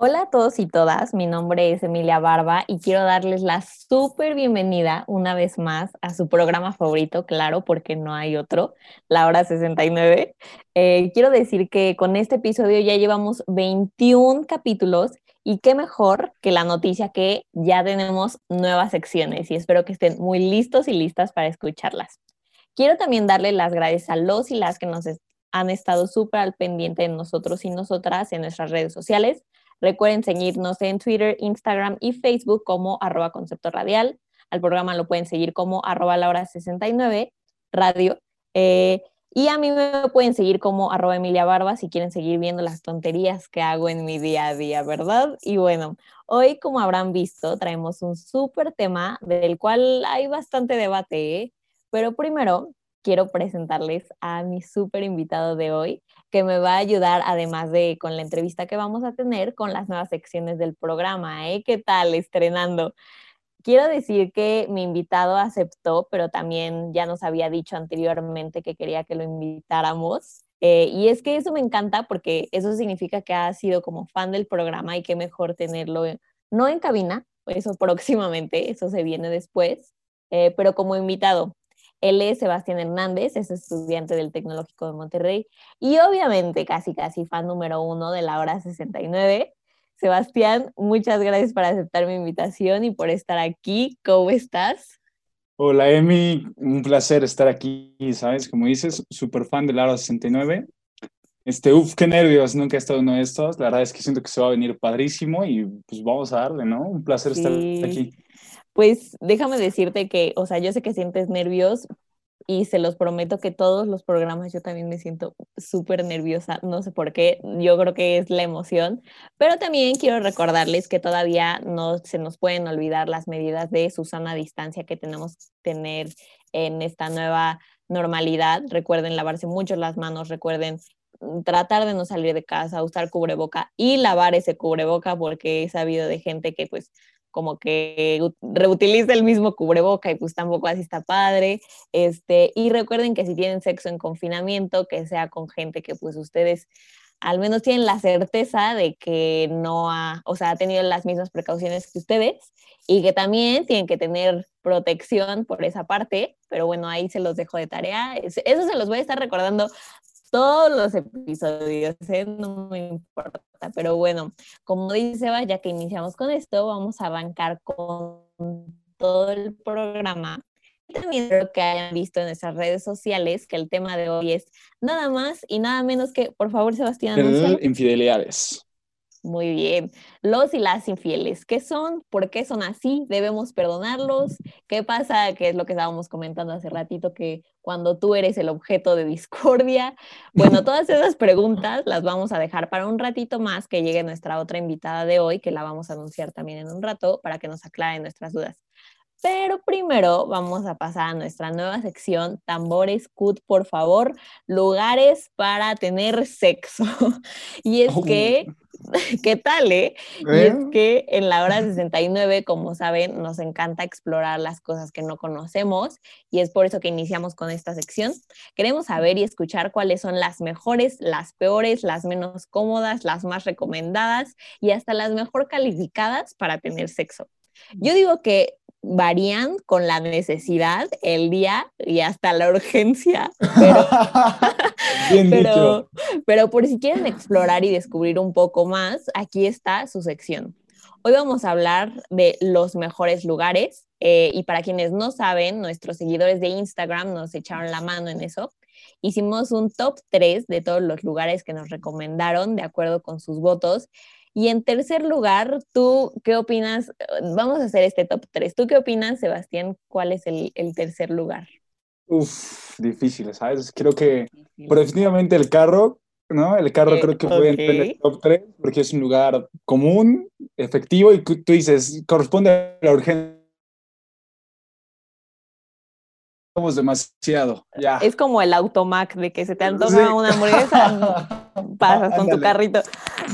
Hola a todos y todas, mi nombre es Emilia Barba y quiero darles la súper bienvenida una vez más a su programa favorito, claro, porque no hay otro, la hora 69. Eh, quiero decir que con este episodio ya llevamos 21 capítulos y qué mejor que la noticia que ya tenemos nuevas secciones y espero que estén muy listos y listas para escucharlas. Quiero también darle las gracias a los y las que nos han estado súper al pendiente de nosotros y nosotras en nuestras redes sociales Recuerden seguirnos en Twitter, Instagram y Facebook como arroba concepto radial. Al programa lo pueden seguir como arroba la hora 69 radio. Eh, y a mí me pueden seguir como arroba Emilia Barba si quieren seguir viendo las tonterías que hago en mi día a día, ¿verdad? Y bueno, hoy como habrán visto, traemos un súper tema del cual hay bastante debate, ¿eh? pero primero quiero presentarles a mi súper invitado de hoy, que me va a ayudar, además de con la entrevista que vamos a tener, con las nuevas secciones del programa. ¿eh? ¿Qué tal? Estrenando. Quiero decir que mi invitado aceptó, pero también ya nos había dicho anteriormente que quería que lo invitáramos. Eh, y es que eso me encanta porque eso significa que ha sido como fan del programa y qué mejor tenerlo, no en cabina, eso próximamente, eso se viene después, eh, pero como invitado. Él es Sebastián Hernández, es estudiante del Tecnológico de Monterrey y obviamente casi casi fan número uno de la hora 69. Sebastián, muchas gracias por aceptar mi invitación y por estar aquí. ¿Cómo estás? Hola Emi, un placer estar aquí, ¿sabes? Como dices, súper fan de la hora 69. Este, uf, qué nervios, nunca he estado en uno de estos. La verdad es que siento que se va a venir padrísimo y pues vamos a darle, ¿no? Un placer estar aquí. Pues déjame decirte que, o sea, yo sé que sientes nervios y se los prometo que todos los programas yo también me siento súper nerviosa, no sé por qué, yo creo que es la emoción, pero también quiero recordarles que todavía no se nos pueden olvidar las medidas de Susana distancia que tenemos que tener en esta nueva normalidad. Recuerden lavarse mucho las manos, recuerden tratar de no salir de casa, usar cubreboca y lavar ese cubreboca porque he sabido de gente que pues como que reutiliza el mismo cubreboca y pues tampoco así está padre. Este, y recuerden que si tienen sexo en confinamiento, que sea con gente que pues ustedes al menos tienen la certeza de que no ha, o sea, ha tenido las mismas precauciones que ustedes y que también tienen que tener protección por esa parte, pero bueno, ahí se los dejo de tarea. Eso se los voy a estar recordando todos los episodios, ¿eh? no me importa. Pero bueno, como dice ya que iniciamos con esto, vamos a arrancar con todo el programa. También espero que hayan visto en nuestras redes sociales que el tema de hoy es nada más y nada menos que, por favor, Sebastián. Infidelidades. Muy bien. Los y las infieles, ¿qué son? ¿Por qué son así? ¿Debemos perdonarlos? ¿Qué pasa? ¿Qué es lo que estábamos comentando hace ratito? Que cuando tú eres el objeto de discordia. Bueno, todas esas preguntas las vamos a dejar para un ratito más que llegue nuestra otra invitada de hoy, que la vamos a anunciar también en un rato para que nos aclaren nuestras dudas. Pero primero vamos a pasar a nuestra nueva sección, tambores cut, por favor, lugares para tener sexo. y es que, ¿qué tal, eh? Y es ¿Eh? que en la hora 69, como saben, nos encanta explorar las cosas que no conocemos y es por eso que iniciamos con esta sección. Queremos saber y escuchar cuáles son las mejores, las peores, las menos cómodas, las más recomendadas y hasta las mejor calificadas para tener sexo. Yo digo que varían con la necesidad, el día y hasta la urgencia. Pero, pero, por si quieren explorar y descubrir un poco más, aquí está su sección. Hoy vamos a hablar de los mejores lugares eh, y para quienes no saben, nuestros seguidores de Instagram nos echaron la mano en eso. Hicimos un top 3 de todos los lugares que nos recomendaron de acuerdo con sus votos y en tercer lugar, ¿tú qué opinas? Vamos a hacer este top 3. ¿Tú qué opinas, Sebastián? ¿Cuál es el, tercer lugar? Uf, difícil, ¿sabes? Creo que, definitivamente el carro, ¿no? El carro creo que puede entrar en el top 3 porque es un lugar común, efectivo y tú dices, corresponde a la urgencia somos demasiado. Ya. Es como el automac de que se te antoja Sí. una hamburguesa, pasas con tu carrito.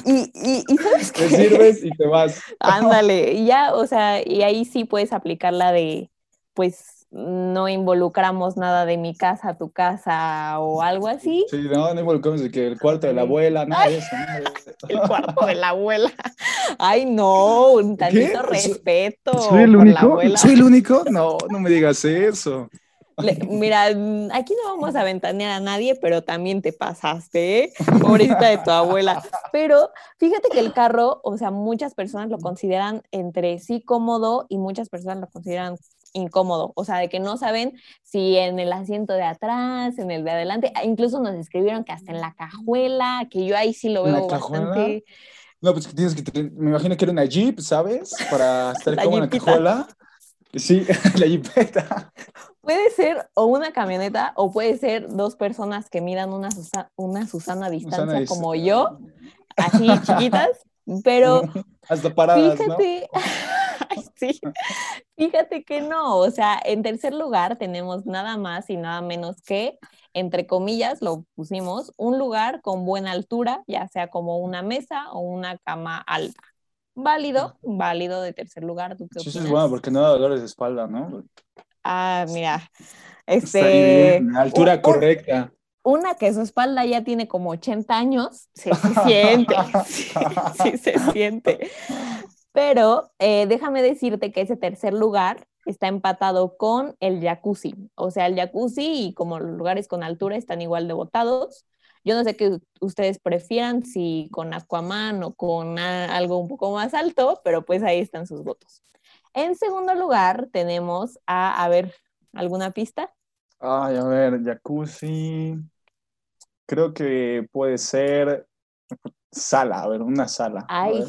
Y, y, y ¿sabes Te qué? sirves y te vas. Ándale, y ya, o sea, y ahí sí puedes aplicar la de, pues, no involucramos nada de mi casa a tu casa o algo así. Sí, no, no involucramos de que el cuarto de la abuela, nada de eso. nada de eso. El cuarto de la abuela. Ay, no, un tantito ¿Qué? respeto ¿Soy el único? abuela. ¿Soy el único? No, no me digas eso. Le- mira, mm, aquí no vamos a ventanear a nadie, pero también te pasaste, ¿eh? Pobrecita de tu abuela. Pero fíjate que el carro, o sea, muchas personas lo consideran entre sí cómodo y muchas personas lo consideran incómodo. O sea, de que no saben si en el asiento de atrás, en el de adelante, ah, incluso nos escribieron que hasta en la cajuela, que yo ahí sí lo ¿En la veo cajuela? bastante. No, pues que tienes que tener, me imagino que era una Jeep, ¿sabes? Para estar como en la cajuela. Sí, la Jeepeta. Puede ser o una camioneta o puede ser dos personas que midan una, Susa- una Susana a distancia Dis- como yo, así chiquitas, pero Hasta paradas, ¿no? fíjate, Ay, sí, fíjate que no, o sea, en tercer lugar tenemos nada más y nada menos que, entre comillas, lo pusimos, un lugar con buena altura, ya sea como una mesa o una cama alta. Válido, válido de tercer lugar. ¿tú qué Sí, eso es bueno porque no da dolores de espalda, ¿no? Ah, mira, este, bien, altura un- correcta. una que su espalda ya tiene como 80 años, sí, se siente, sí, sí se siente. Pero eh, déjame decirte que ese tercer lugar está empatado con el jacuzzi. O sea, el jacuzzi y como los lugares con altura están igual de votados. Yo no sé qué ustedes prefieran, si con Aquaman o con a- algo un poco más alto, pero pues ahí están sus votos. En segundo lugar tenemos a, a ver, ¿alguna pista? Ay, a ver, jacuzzi. Creo que puede ser sala, a ver, una sala. a Ay,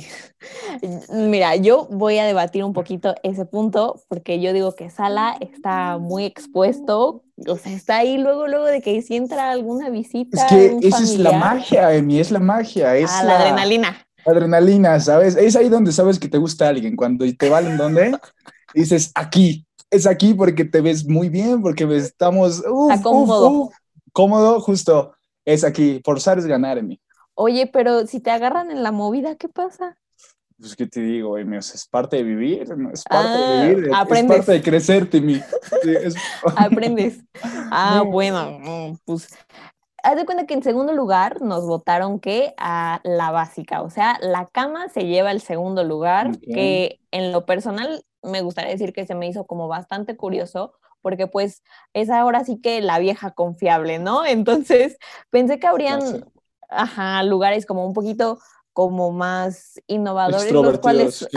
mira, yo voy a debatir un poquito ese punto porque yo digo que Sala está muy expuesto, o sea, está ahí luego, luego de que si entra alguna visita. Es que esa es la magia, Emi, es la magia, es Ah, la adrenalina. Adrenalina, ¿sabes? Es ahí donde sabes que te gusta alguien, cuando te valen dónde, dices aquí, es aquí porque te ves muy bien, porque estamos uf, Está uf, cómodo. uf. cómodo, justo, es aquí, forzar es ganar, Emi. Oye, pero si te agarran en la movida, ¿qué pasa? Pues, ¿qué te digo, Emi? O sea, es parte de vivir, ¿no? es parte Ah, de vivir, es- parte de crecer. Sí, es- Aprendes. Ah, No. bueno, pues haz de cuenta que en segundo lugar nos votaron que a la básica, o sea, la cama se lleva el segundo lugar, que en lo personal me gustaría decir que se me hizo como bastante curioso, porque pues es ahora sí que la vieja confiable, ¿no? Entonces pensé que habrían, ajá, lugares como un poquito como más innovadores, los cuales, sí,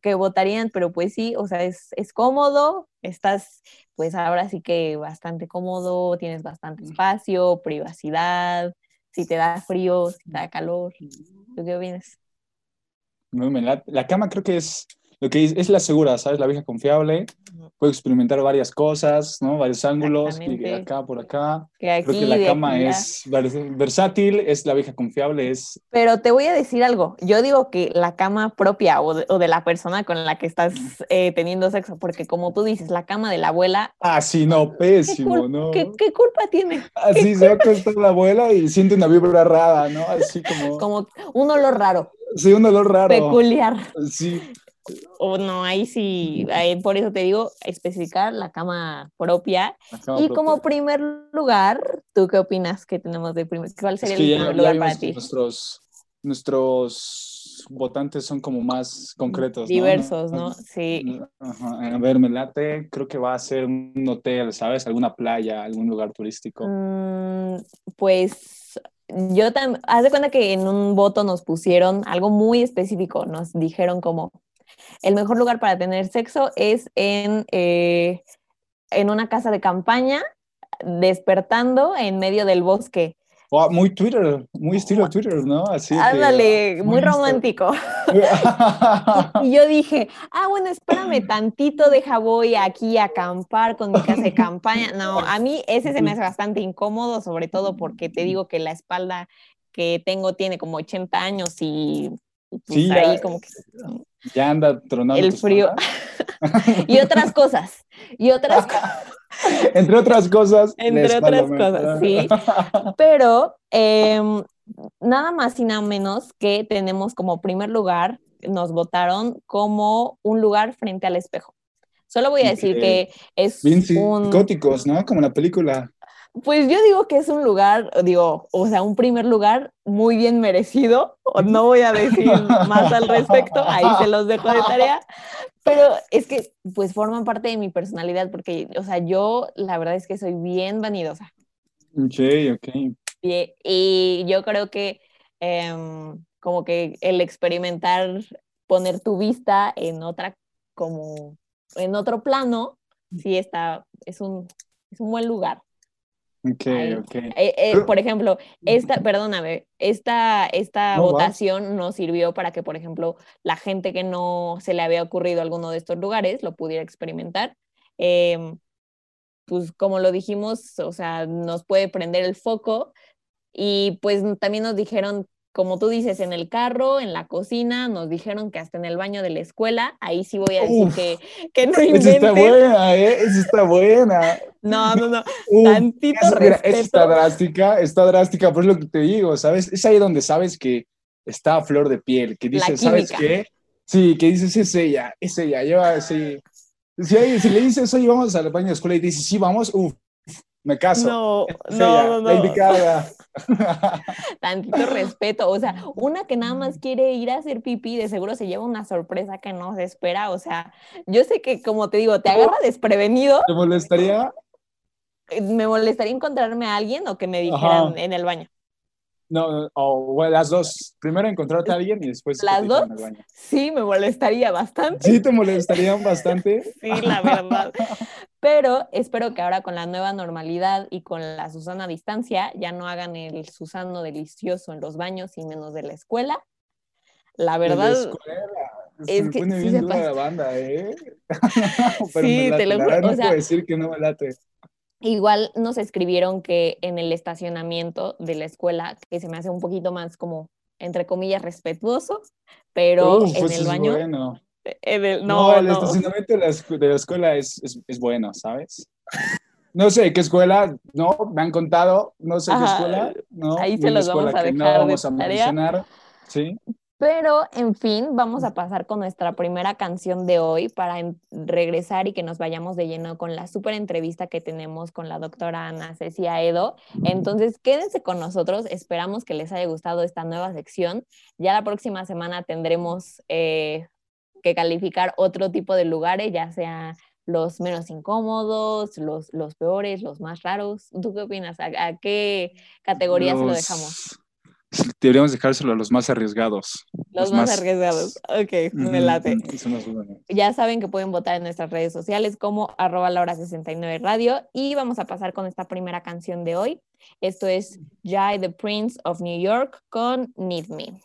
que votarían, pero pues sí, o sea, es, es cómodo, estás pues ahora sí que bastante cómodo, tienes bastante espacio, privacidad, si te da frío, si te da calor, ¿tú qué opinas? No, me late. La cama creo que es lo que es, es la segura, ¿sabes? La vieja confiable. Puedo experimentar varias cosas, ¿no? Varios ángulos, Exactamente. acá por acá. Que aquí, Creo que la cama es vers- versátil, es la vieja confiable, es... Pero te voy a decir algo, yo digo que la cama propia o de, o de la persona con la que estás eh, teniendo sexo, porque como tú dices, la cama de la abuela, Ah, sí, no, ¿qué, pésimo, cul- ¿no? qué- qué culpa tiene? Así se va a acostar la abuela y siente una vibra rara, ¿no? Así como... Como un olor raro, Sí, un olor raro. peculiar. Sí, O no, ahí sí, ahí por eso te digo, especificar la cama propia. la cama Y propia. como primer lugar, ¿tú qué opinas que tenemos de primer? ¿Cuál Es sería que el primer lugar para ti? nuestros, nuestros votantes son como más concretos, ¿no? Diversos, ¿no? Sí. Ajá, A ver, me late, creo que va a ser un hotel, ¿sabes? Alguna playa, algún lugar turístico. Mm, pues yo también, haz de cuenta que en un voto nos pusieron algo muy específico, nos dijeron como el mejor lugar para tener sexo es en, eh, en una casa de campaña, despertando en medio del bosque. Oh, muy Twitter, muy estilo Twitter, ¿no? Así que- Ándale, muy insta- romántico. Y yo dije, ah, bueno, espérame tantito, deja voy aquí a acampar con mi casa de campaña. No, a mí ese se me hace bastante incómodo, sobre todo porque te digo que la espalda que tengo tiene como 80 años y pues, Sí, ahí ya- como que... ya anda tronando. El frío. Y otras cosas, y otras cosas. Entre otras cosas. Entre otras cosas, sí. Pero em, nada más y nada menos que tenemos como primer lugar, nos votaron como un lugar frente al espejo. Solo voy a decir que es un... Góticos, ¿no? Como la película. Pues yo digo que es un lugar, digo, o sea, un primer lugar muy bien merecido. No voy a decir más al respecto, ahí se los dejo de tarea. Pero es que, pues, forman parte de mi personalidad, porque, o sea, yo la verdad es que soy bien vanidosa. Ok, ok. Y, yo creo que, em, como que el experimentar, poner tu vista en otra, como, en otro plano, sí está, es un, es un buen lugar. Ok, ok. Eh, eh, por ejemplo, esta, perdóname, esta, esta votación nos sirvió para que, por ejemplo, la gente que no se le había ocurrido alguno de estos lugares lo pudiera experimentar. Em, pues como lo dijimos, o sea, nos puede prender el foco y pues también nos dijeron como tú dices, en el carro, en la cocina, nos dijeron que hasta en el baño de la escuela, ahí sí voy a decir que, que, no inventen. Esa está buena, ¿eh? Esa está buena. No, no, no, tantito esa, respeto. está drástica, está drástica, por lo que te digo, ¿sabes? Es ahí donde sabes que está a flor de piel, que dices, ¿sabes qué? Sí, que dices, es ella, es ella, lleva, sí. Si, si le dices, oye, vamos al baño de la escuela y dices, sí, vamos, uff, me caso. No, no, no, indicada. Tantito respeto. O sea, una que nada más quiere ir a hacer pipí, de seguro se lleva una sorpresa que no se espera. O sea, yo sé que, como te digo, te agarra desprevenido. ¿Te molestaría? Eh, me molestaría encontrarme a alguien o que me dijeran en el baño. No, o las dos. Primero encontrarte a alguien y después. ¿Las dos? Sí, me molestaría bastante. Sí, te molestarían bastante. sí, la verdad. Pero espero que ahora con la nueva normalidad y con la Susana a distancia ya no hagan el Susano delicioso en los baños y menos de la escuela. La verdad. es que pone bien la banda, ¿eh? sí, te lo juro. No puedo decir que no me late. Igual nos escribieron que en el estacionamiento de la escuela, que se me hace un poquito más como, entre comillas, respetuoso, pero en pues el baño... Bueno. No, el estacionamiento de la, escuela es, es, bueno, ¿sabes? No sé qué escuela, no, me han contado, no sé qué escuela, no. Ahí se los vamos a dejar no vamos a mencionar, ¿sí? Pero, en fin, vamos a pasar con nuestra primera canción de hoy para regresar y que nos vayamos de lleno con la súper entrevista que tenemos con la doctora Ana Cecia Edo. Entonces, quédense con nosotros. Esperamos que les haya gustado esta nueva sección. Ya la próxima semana tendremos eh, que calificar otro tipo de lugares, ya sea los menos incómodos, los, los peores, los más raros. ¿Tú qué opinas? ¿A, qué categoría se lo dejamos? deberíamos dejárselo a los más arriesgados. Los, más, arriesgados. Ok, me late. Ya saben que pueden votar en nuestras redes sociales como arroba laura69 radio y vamos a pasar con esta primera canción de hoy. Esto es Jai the Prince of New York con Need Me.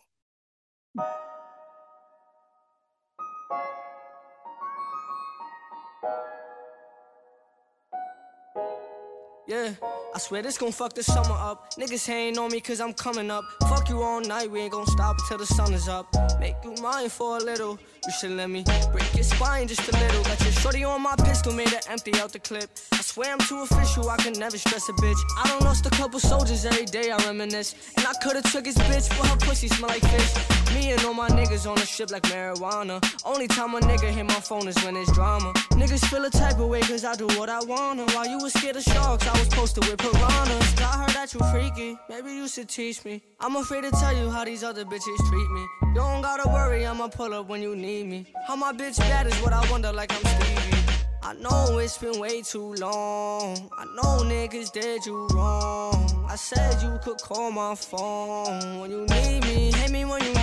Yeah, I swear this gon' fuck the summer up. Niggas hating on me cause I'm coming up. Fuck you all night, we ain't gon' stop until the sun is up. Make you mine for a little. You should let me break your spine just a little. Got your shorty on my pistol, made her empty out the clip. I swear I'm too official, I can never stress a bitch. I don't lost a couple soldiers every day, I reminisce. And I could've took his bitch, but her pussy smell like fish. Me and all my niggas on the ship like marijuana. Only time a nigga hit my phone is when it's drama. Niggas feel a type of way cause I do what I wanna. While you was scared of sharks, I was posted with piranhas. I heard that you freaky, maybe you should teach me. I'm afraid to tell you how these other bitches treat me. You don't gotta worry, I'ma pull up when you need me. How my bitch bad is what I wonder, like I'm Stevie. I know it's been way too long. I know niggas did you wrong. I said you could call my phone when you need me. Hit me when you.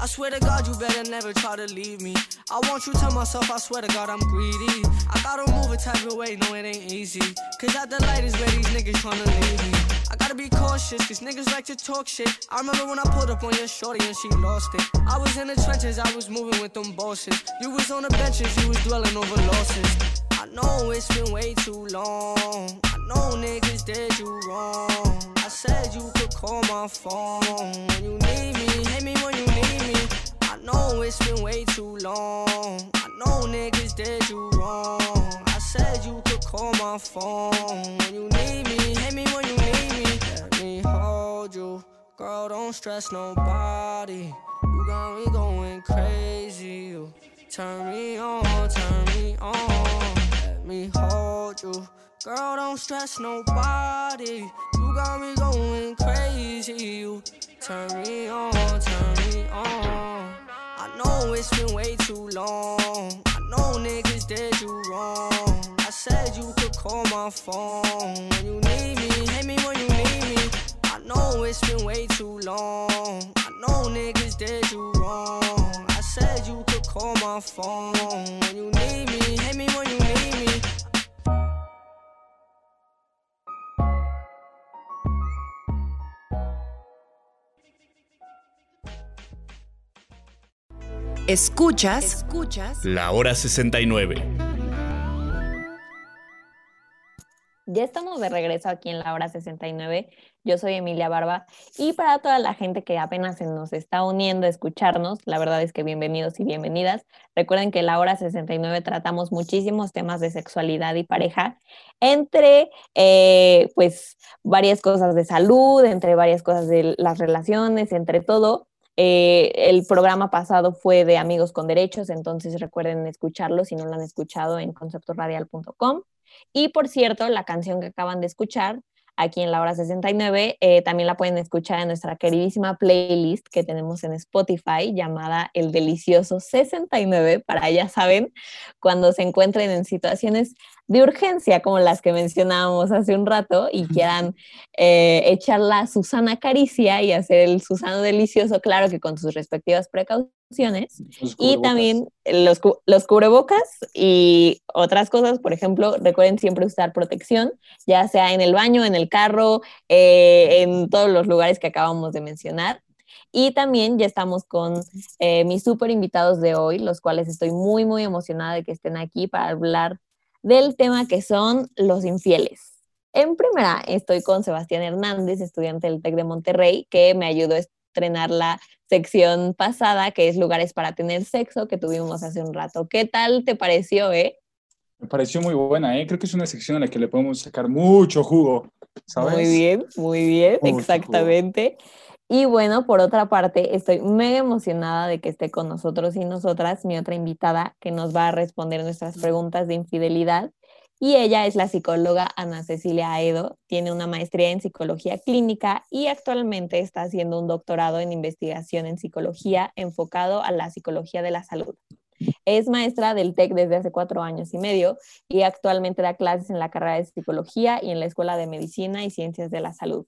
I swear to God, you better never try to leave me. I want you to myself, I swear to God, I'm greedy. I gotta move a type of way, no, it ain't easy. Cause at the light is where these niggas tryna leave me. I gotta be cautious, cause niggas like to talk shit. I remember when I pulled up on your shorty and she lost it. I was in the trenches, I was moving with them bosses. You was on the benches, you was dwelling over losses. I know it's been way too long. I know niggas did you wrong. I said you could call my phone when you need me. Hit me when you me. I know it's been way too long. I know niggas did you wrong. I said you could call my phone when you need me. Hit me when you need me. Let me hold you. Girl, don't stress nobody. You got me going crazy. You turn me on, turn me on. Let me hold you. Girl, don't stress nobody. You got me going crazy. You turn me on, turn me on. I know it's been way too long. I know niggas did you wrong. I said you could call my phone when you need me. Hit me when you need me. I know it's been way too long. I know niggas did you wrong. I said you could call my phone when you need me. Hit me when you need me. Escuchas, escuchas La Hora 69. Ya estamos de regreso aquí en la hora 69. Yo soy Emilia Barba y para toda la gente que apenas se nos está uniendo a escucharnos, la verdad es que bienvenidos y bienvenidas. Recuerden que en la hora 69 tratamos muchísimos temas de sexualidad y pareja, entre eh, pues varias cosas de salud, entre varias cosas de las relaciones, entre todo. Eh, el programa pasado fue de Amigos con Derechos, entonces recuerden escucharlo si no lo han escuchado en conceptoradial.com. Y por cierto, la canción que acaban de escuchar aquí en la hora 69, eh, también la pueden escuchar en nuestra queridísima playlist que tenemos en Spotify llamada El Delicioso 69, para ya saben, cuando se encuentren en situaciones de urgencia como las que mencionábamos hace un rato y quieran eh, echar la Susana Caricia y hacer el Susano Delicioso, claro que con sus respectivas precauciones. Y también los, los cubrebocas y otras cosas, por ejemplo, recuerden siempre usar protección, ya sea en el baño, en el carro, eh, en todos los lugares que acabamos de mencionar. Y también ya estamos con eh, mis súper invitados de hoy, los cuales estoy muy, muy emocionada de que estén aquí para hablar del tema que son los infieles. En primera, estoy con Sebastián Hernández, estudiante del TEC de Monterrey, que me ayudó a estrenar la sección pasada, que es lugares para tener sexo, que tuvimos hace un rato. ¿Qué tal te pareció, eh? Me pareció muy buena, ¿eh? Creo que es una sección en la que le podemos sacar mucho jugo, ¿sabes? Muy bien, muy bien, Mucho exactamente. Y bueno, por otra parte, estoy mega emocionada de que esté con nosotros y nosotras mi otra invitada que nos va a responder nuestras preguntas de infidelidad. Y ella es la psicóloga Ana Cecilia Aedo, tiene una maestría en psicología clínica y actualmente está haciendo un doctorado en investigación en psicología enfocado a la psicología de la salud. Es maestra del TEC desde hace cuatro años y medio y actualmente da clases en la carrera de psicología y en la Escuela de Medicina y Ciencias de la Salud.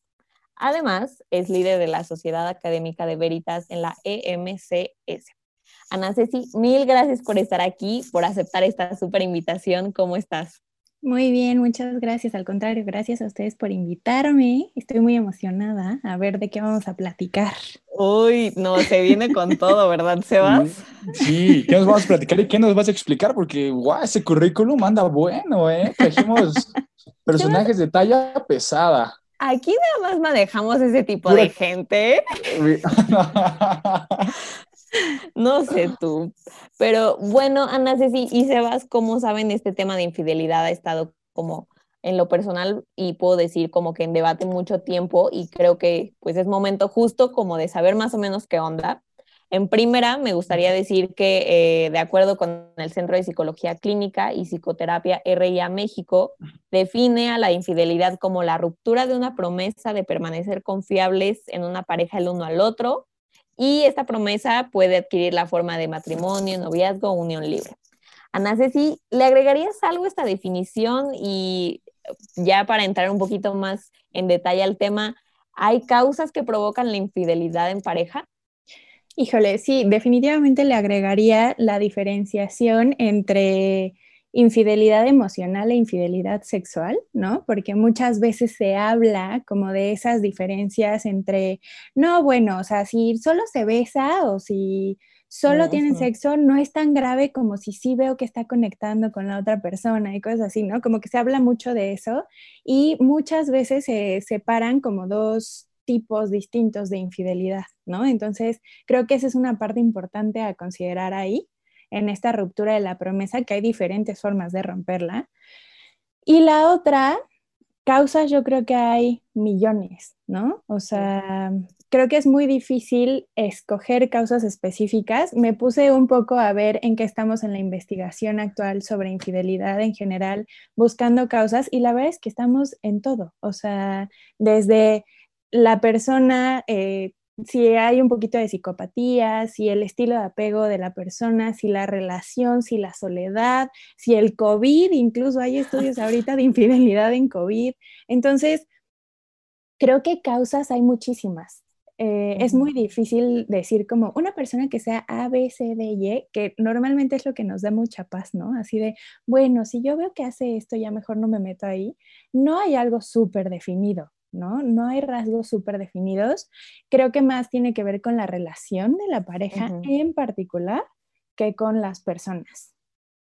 Además, es líder de la Sociedad Académica de Veritas en la EMCS. Ana Ceci, mil gracias por estar aquí, por aceptar esta súper invitación. ¿Cómo estás? Muy bien, muchas gracias. Al contrario, gracias a ustedes por invitarme. Estoy muy emocionada a ver de qué vamos a platicar. Uy, no, se viene con todo, ¿verdad, Sebas? Sí, ¿qué nos vamos a platicar y qué nos vas a explicar? Porque, guau, ese currículum anda bueno, ¿eh? Trajimos personajes de talla pesada. Aquí nada más manejamos ese tipo de gente. No sé tú, pero bueno, Ana Ceci y Sebas, como saben, este tema de infidelidad ha estado como en lo personal y puedo decir como que en debate mucho tiempo y creo que pues es momento justo como de saber más o menos qué onda. En primera, me gustaría decir que eh, de acuerdo con el Centro de Psicología Clínica y Psicoterapia RIA México, define a la infidelidad como la ruptura de una promesa de permanecer confiables en una pareja el uno al otro, y esta promesa puede adquirir la forma de matrimonio, noviazgo o unión libre. Ana Ceci, ¿le agregarías algo a esta definición? Y ya para entrar un poquito más en detalle al tema, ¿hay causas que provocan la infidelidad en pareja? Híjole, sí, definitivamente le agregaría la diferenciación entre infidelidad emocional e infidelidad sexual, ¿no? Porque muchas veces se habla como de esas diferencias entre, no, bueno, o sea, si solo se besa o si solo tienen sexo, no es tan grave como si sí veo que está conectando con la otra persona y cosas así, ¿no? Como que se habla mucho de eso y muchas veces se separan como dos tipos distintos de infidelidad, ¿no? Entonces, creo que esa es una parte importante a considerar ahí en esta ruptura de la promesa, que hay diferentes formas de romperla. Y la otra, causas yo creo que hay millones, ¿no? O sea, creo que es muy difícil escoger causas específicas. Me puse un poco a ver en qué estamos en la investigación actual sobre infidelidad en general, buscando causas y la verdad es que estamos en todo, o sea, desde la persona... Eh, si hay un poquito de psicopatía, si el estilo de apego de la persona, si la relación, si la soledad, si el COVID, incluso hay estudios ahorita de infidelidad en COVID. Entonces, creo que causas hay muchísimas. Eh, es muy difícil decir como una persona que sea A, B, C, D, Y, que normalmente es lo que nos da mucha paz, ¿no? Así de, bueno, si yo veo que hace esto, ya mejor no me meto ahí. No hay algo súper definido. ¿No? No hay rasgos súper definidos. Creo que más tiene que ver con la relación de la pareja en particular que con las personas.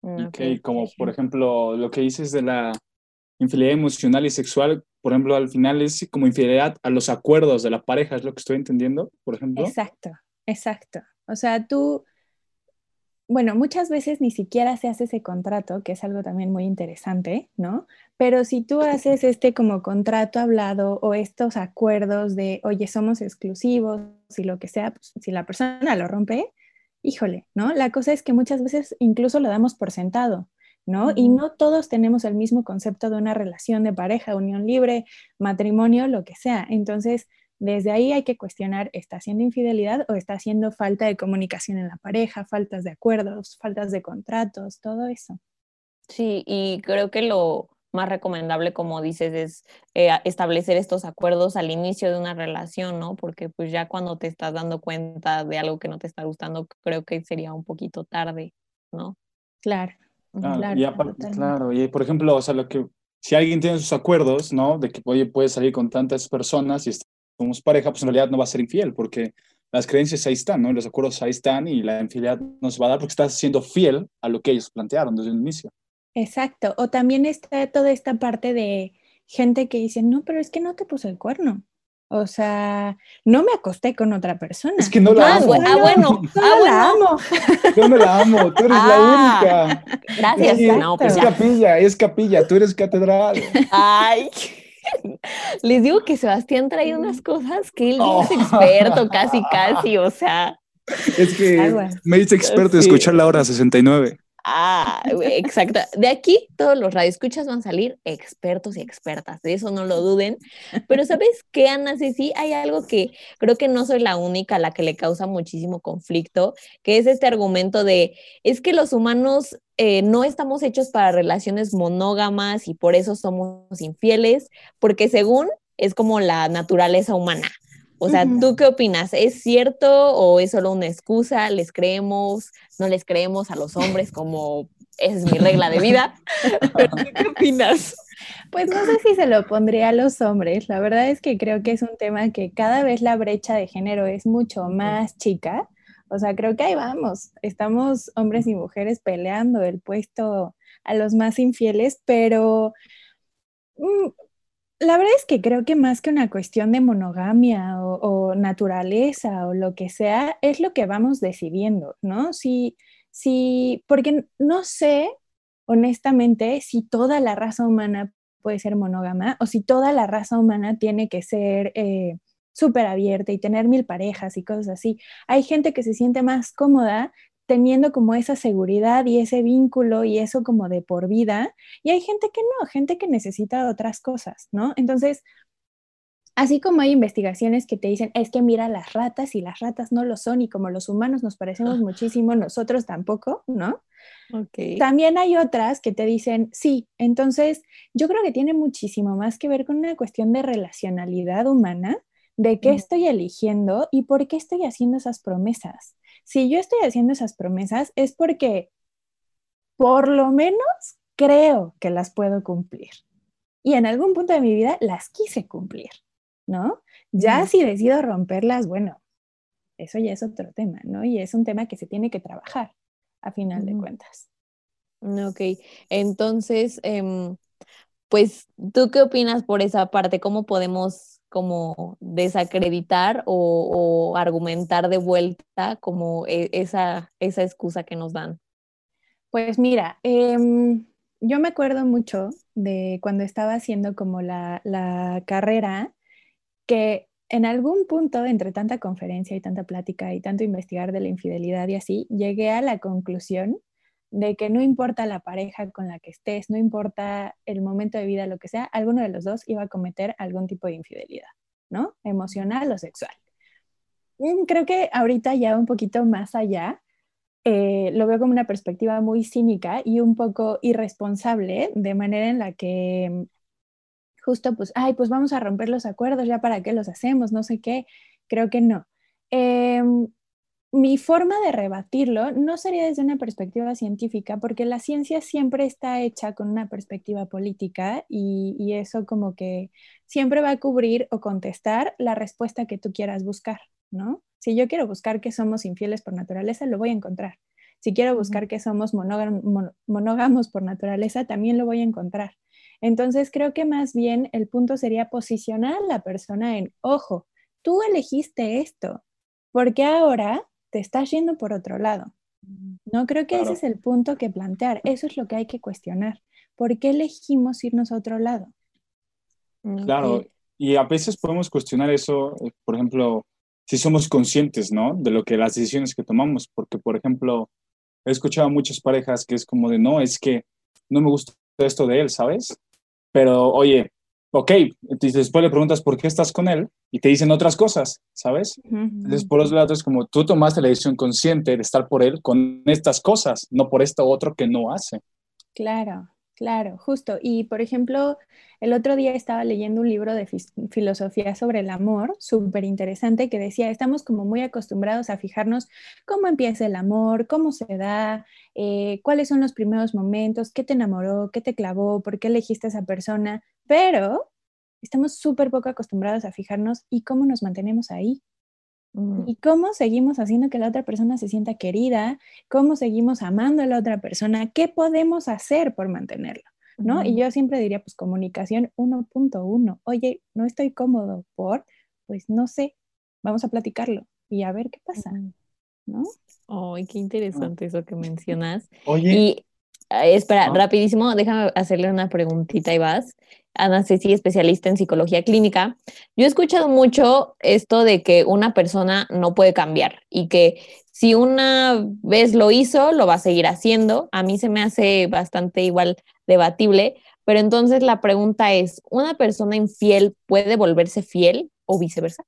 Mm, ok, como por ejemplo lo que dices de la infidelidad emocional y sexual, por ejemplo, al final es como infidelidad a los acuerdos de la pareja, es lo que estoy entendiendo, por ejemplo. Exacto, exacto. O sea, tú bueno, muchas veces ni siquiera se hace ese contrato, que es algo también muy interesante, ¿no? Pero si tú haces este como contrato hablado o estos acuerdos de, oye, somos exclusivos y lo que sea, pues, si la persona lo rompe, híjole, ¿no? La cosa es que muchas veces incluso lo damos por sentado, ¿no? Y no todos tenemos el mismo concepto de una relación de pareja, unión libre, matrimonio, lo que sea. Entonces, desde ahí hay que cuestionar, ¿está haciendo infidelidad o está haciendo falta de comunicación en la pareja, faltas de acuerdos, faltas de contratos, todo eso? Sí, y creo que lo más recomendable, como dices, es eh, establecer estos acuerdos al inicio de una relación, ¿no? Porque pues ya cuando te estás dando cuenta de algo que no te está gustando, creo que sería un poquito tarde, ¿no? Claro. claro, y aparte, claro, y por ejemplo, o sea, lo que si alguien tiene sus acuerdos, ¿no? De que oye, puede salir con tantas personas y somos pareja, pues en realidad no va a ser infiel, porque las creencias ahí están, ¿no? Los acuerdos ahí están y la infidelidad no se va a dar porque estás siendo fiel a lo que ellos plantearon desde el inicio. Exacto. O también está toda esta parte de gente que dice, no, pero es que no te puso el cuerno. O sea, no me acosté con otra persona. Es que no la amo. Ah, bueno. No ah, la amo. Yo no la amo. Tú eres la ah, única. Gracias. Es, pues es capilla, es capilla. Tú eres catedral. Ay. Les digo que Sebastián trae unas cosas que él es experto, casi, casi, o sea. Es que me dice experto de escuchar la hora 69. Ah, exacto. De aquí todos los radioescuchas van a salir expertos y expertas, de eso no lo duden. Pero ¿sabes qué, Ana sí Hay algo que creo que no soy la única a la que le causa muchísimo conflicto, que es este argumento de, es que los humanos eh, no estamos hechos para relaciones monógamas y por eso somos infieles, porque según es como la naturaleza humana. O sea, ¿tú qué opinas? ¿Es cierto o es solo una excusa? ¿Les creemos? ¿No les creemos a los hombres como es mi regla de vida? ¿Qué opinas? Pues no sé si se lo pondría a los hombres. La verdad es que creo que es un tema que cada vez la brecha de género es mucho más chica. O sea, creo que ahí vamos. Estamos hombres y mujeres peleando el puesto a los más infieles, pero mm, la verdad es que creo que más que una cuestión de monogamia o, naturaleza o lo que sea, es lo que vamos decidiendo, ¿no? Si, si, porque no sé, honestamente, si toda la raza humana puede ser monógama o si toda la raza humana tiene que ser eh, súper abierta y tener mil parejas y cosas así. Hay gente que se siente más cómoda teniendo como esa seguridad y ese vínculo y eso como de por vida. Y hay gente que no, gente que necesita otras cosas, ¿no? Entonces, así como hay investigaciones que te dicen, es que mira las ratas y las ratas no lo son y como los humanos nos parecemos ah. muchísimo, nosotros tampoco, ¿no? Okay. También hay otras que te dicen, sí, entonces yo creo que tiene muchísimo más que ver con una cuestión de relacionalidad humana, de qué estoy eligiendo y por qué estoy haciendo esas promesas si yo estoy haciendo esas promesas es porque por lo menos creo que las puedo cumplir. Y en algún punto de mi vida las quise cumplir, ¿no? Ya si decido romperlas, bueno, eso ya es otro tema, ¿no? Y es un tema que se tiene que trabajar a final de cuentas. Ok, entonces, em, pues, ¿tú qué opinas por esa parte? ¿Cómo podemos como desacreditar o, argumentar de vuelta como e, esa, esa excusa que nos dan? Pues mira, em, yo me acuerdo mucho de cuando estaba haciendo como la, la carrera, que en algún punto, entre tanta conferencia y tanta plática y tanto investigar de la infidelidad y así, llegué a la conclusión de que no importa la pareja con la que estés, no importa el momento de vida, lo que sea, alguno de los dos iba a cometer algún tipo de infidelidad, ¿no? Emocional o sexual. Mm, creo que ahorita ya un poquito más allá, eh, lo veo como una perspectiva muy cínica y un poco irresponsable, de manera en la que justo pues, ay, pues vamos a romper los acuerdos, ya para qué los hacemos, no sé qué, creo que no. Em, mi forma de rebatirlo no sería desde una perspectiva científica, porque la ciencia siempre está hecha con una perspectiva política y, y, eso como que siempre va a cubrir o contestar la respuesta que tú quieras buscar, ¿no? Si yo quiero buscar que somos infieles por naturaleza, lo voy a encontrar. Si quiero buscar que somos monógamos por naturaleza, también lo voy a encontrar. Entonces creo que más bien el punto sería posicionar a la persona en, ojo, tú elegiste esto, porque ahora te estás yendo por otro lado. No creo que ese es el punto que plantear, eso es lo que hay que cuestionar. ¿Por qué elegimos irnos a otro lado? Claro, y a veces podemos cuestionar eso, eh, por ejemplo, si somos conscientes, ¿no? De lo que las decisiones que tomamos, porque, por ejemplo, he escuchado a muchas parejas que es como de, no, es que no me gusta esto de él, ¿sabes? Pero, oye, ok, entonces después le preguntas por qué estás con él y te dicen otras cosas, ¿sabes? Entonces, por otro lado, es como tú tomaste la decisión consciente de estar por él con estas cosas, no por esto otro que no hace. Claro, Claro, justo. Y por ejemplo, el otro día estaba leyendo un libro de filosofía sobre el amor, súper interesante, que decía, estamos como muy acostumbrados a fijarnos cómo empieza el amor, cómo se da, eh, cuáles son los primeros momentos, qué te enamoró, qué te clavó, por qué elegiste a esa persona, pero estamos súper poco acostumbrados a fijarnos y cómo nos mantenemos ahí. Mm. ¿Y cómo seguimos haciendo que la otra persona se sienta querida? ¿Cómo seguimos amando a la otra persona? ¿Qué podemos hacer por mantenerlo? ¿No? Y yo siempre diría, pues comunicación 1.1. Oye, no estoy cómodo por, pues no sé, vamos a platicarlo y a ver qué pasa. ¿No? Ay, qué interesante eso que mencionas. Oye. Y espera, rapidísimo, déjame hacerle una preguntita y vas. Ana Ceci, especialista en psicología clínica. Yo he escuchado mucho esto de que una persona no puede cambiar y que si una vez lo hizo, lo va a seguir haciendo. A mí se me hace bastante igual debatible, pero entonces la pregunta es, ¿una persona infiel puede volverse fiel o viceversa?